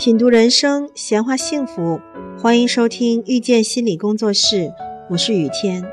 品读人生，闲话幸福，欢迎收听遇见心理工作室，我是雨天。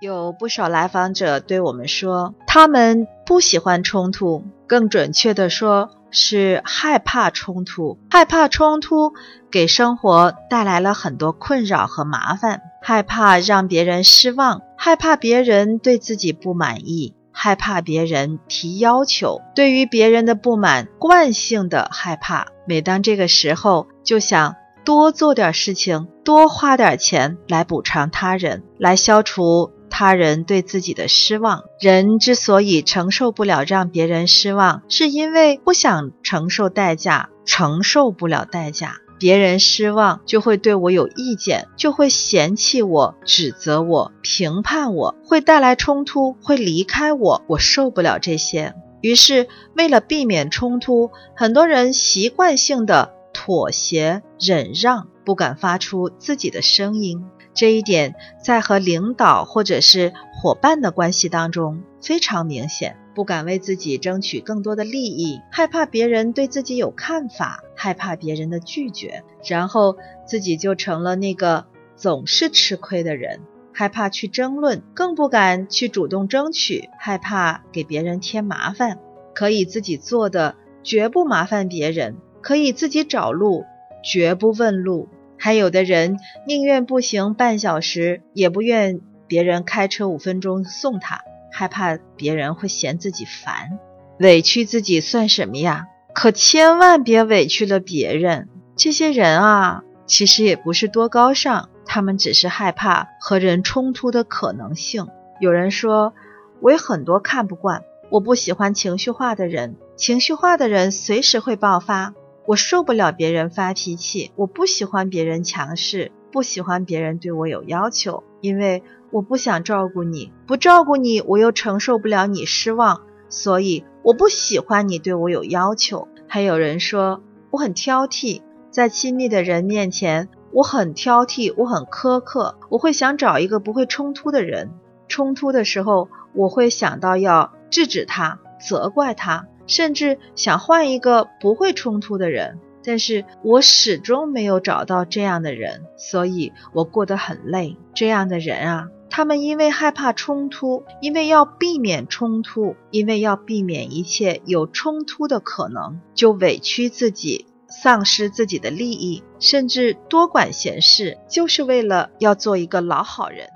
有不少来访者对我们说，他们不喜欢冲突，更准确的说是害怕冲突。害怕冲突给生活带来了很多困扰和麻烦，害怕让别人失望，害怕别人对自己不满意。害怕别人提要求，对于别人的不满，惯性的害怕。每当这个时候，就想多做点事情，多花点钱来补偿他人，来消除他人对自己的失望。人之所以承受不了让别人失望，是因为不想承受代价，承受不了代价。别人失望就会对我有意见，就会嫌弃我、指责我、评判我，会带来冲突，会离开我。我受不了这些，于是为了避免冲突，很多人习惯性的妥协、忍让，不敢发出自己的声音。这一点在和领导或者是伙伴的关系当中非常明显。不敢为自己争取更多的利益，害怕别人对自己有看法，害怕别人的拒绝，然后自己就成了那个总是吃亏的人。害怕去争论，更不敢去主动争取，害怕给别人添麻烦。可以自己做的，绝不麻烦别人；可以自己找路，绝不问路。还有的人宁愿步行半小时，也不愿别人开车五分钟送他。害怕别人会嫌自己烦，委屈自己算什么呀？可千万别委屈了别人。这些人啊，其实也不是多高尚，他们只是害怕和人冲突的可能性。有人说，我有很多看不惯，我不喜欢情绪化的人，情绪化的人随时会爆发，我受不了别人发脾气，我不喜欢别人强势，不喜欢别人对我有要求，因为。我不想照顾你，不照顾你，我又承受不了你失望，所以我不喜欢你对我有要求。还有人说我很挑剔，在亲密的人面前，我很挑剔，我很苛刻，我会想找一个不会冲突的人。冲突的时候，我会想到要制止他、责怪他，甚至想换一个不会冲突的人。但是我始终没有找到这样的人，所以我过得很累。这样的人啊。他们因为害怕冲突，因为要避免冲突，因为要避免一切有冲突的可能，就委屈自己，丧失自己的利益，甚至多管闲事，就是为了要做一个老好人。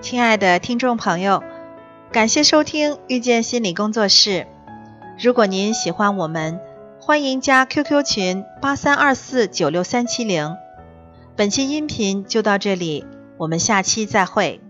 亲爱的听众朋友，感谢收听遇见心理工作室。如果您喜欢我们，欢迎加 QQ 群八三二四九六三七零。本期音频就到这里。我们下期再会。